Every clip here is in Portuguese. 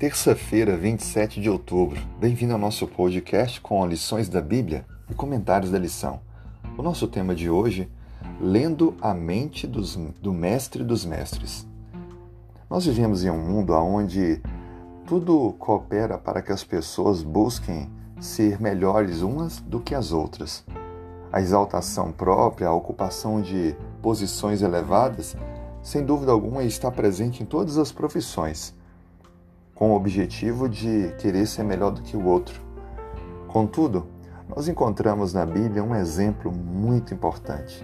Terça-feira, 27 de outubro. Bem-vindo ao nosso podcast com lições da Bíblia e comentários da lição. O nosso tema de hoje, lendo a mente dos, do mestre dos mestres. Nós vivemos em um mundo onde tudo coopera para que as pessoas busquem ser melhores umas do que as outras. A exaltação própria, a ocupação de posições elevadas, sem dúvida alguma está presente em todas as profissões com o objetivo de querer ser melhor do que o outro. Contudo, nós encontramos na Bíblia um exemplo muito importante.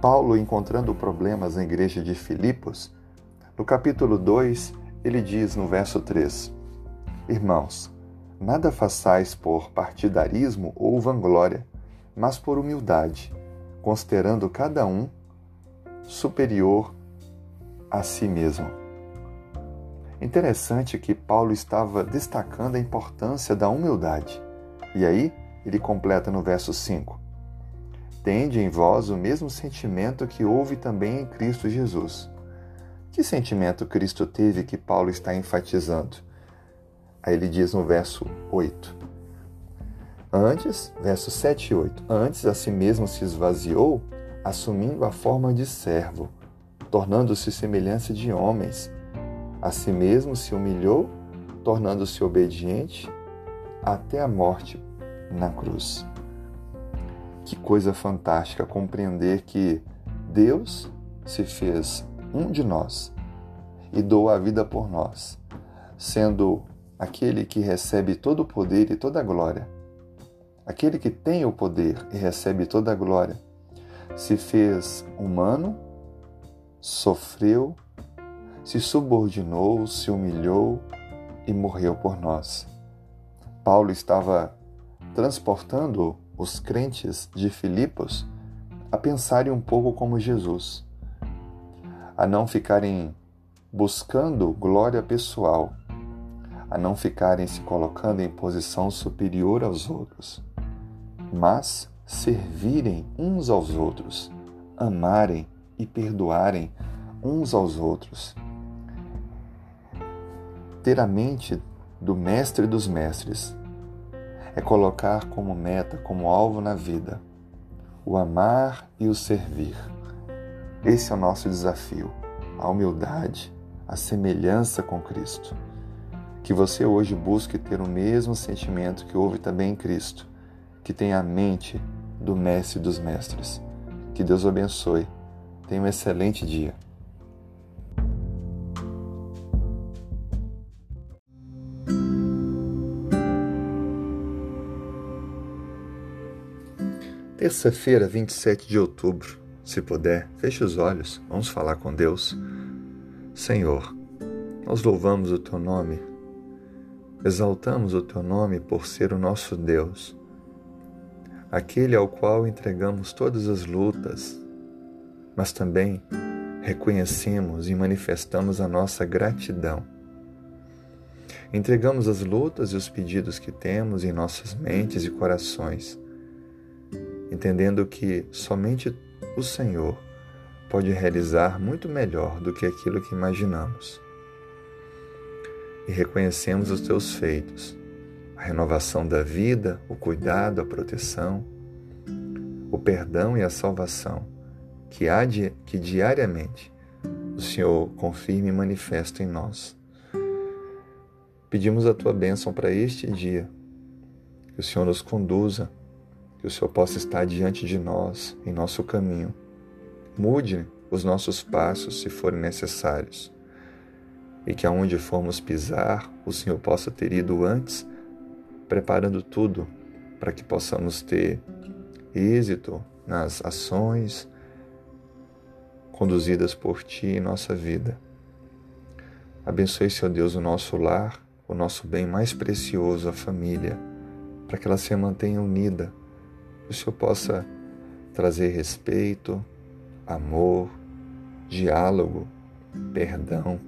Paulo, encontrando problemas na igreja de Filipos, no capítulo 2, ele diz no verso 3: Irmãos, nada façais por partidarismo ou vanglória, mas por humildade, considerando cada um superior a si mesmo. Interessante que Paulo estava destacando a importância da humildade. E aí, ele completa no verso 5: Tende em vós o mesmo sentimento que houve também em Cristo Jesus. Que sentimento Cristo teve que Paulo está enfatizando? Aí ele diz no verso 8: Antes, verso 7 e 8: Antes a si mesmo se esvaziou, assumindo a forma de servo, tornando-se semelhança de homens a si mesmo se humilhou, tornando-se obediente até a morte na cruz. Que coisa fantástica compreender que Deus se fez um de nós e doou a vida por nós, sendo aquele que recebe todo o poder e toda a glória. Aquele que tem o poder e recebe toda a glória, se fez humano, sofreu se subordinou, se humilhou e morreu por nós. Paulo estava transportando os crentes de Filipos a pensarem um pouco como Jesus, a não ficarem buscando glória pessoal, a não ficarem se colocando em posição superior aos outros, mas servirem uns aos outros, amarem e perdoarem uns aos outros ter a mente do mestre dos mestres. É colocar como meta, como alvo na vida, o amar e o servir. Esse é o nosso desafio, a humildade, a semelhança com Cristo. Que você hoje busque ter o mesmo sentimento que houve também em Cristo, que tenha a mente do mestre dos mestres. Que Deus o abençoe. Tenha um excelente dia. Terça-feira, 27 de outubro. Se puder, feche os olhos, vamos falar com Deus. Senhor, nós louvamos o Teu nome, exaltamos o Teu nome por ser o nosso Deus, aquele ao qual entregamos todas as lutas, mas também reconhecemos e manifestamos a nossa gratidão. Entregamos as lutas e os pedidos que temos em nossas mentes e corações entendendo que somente o Senhor pode realizar muito melhor do que aquilo que imaginamos. E reconhecemos os teus feitos, a renovação da vida, o cuidado, a proteção, o perdão e a salvação que, há de, que diariamente o Senhor confirma e manifesta em nós. Pedimos a tua bênção para este dia, que o Senhor nos conduza que o Senhor possa estar diante de nós, em nosso caminho. Mude os nossos passos se forem necessários. E que aonde formos pisar, o Senhor possa ter ido antes, preparando tudo para que possamos ter êxito nas ações conduzidas por Ti em nossa vida. Abençoe, Senhor Deus, o nosso lar, o nosso bem mais precioso, a família, para que ela se mantenha unida que o Senhor possa trazer respeito, amor, diálogo, perdão,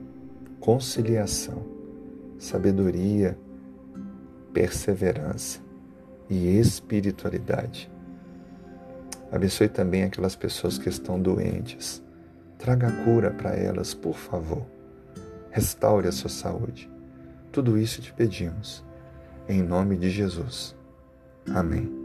conciliação, sabedoria, perseverança e espiritualidade. Abençoe também aquelas pessoas que estão doentes. Traga cura para elas, por favor. Restaure a sua saúde. Tudo isso te pedimos. Em nome de Jesus. Amém.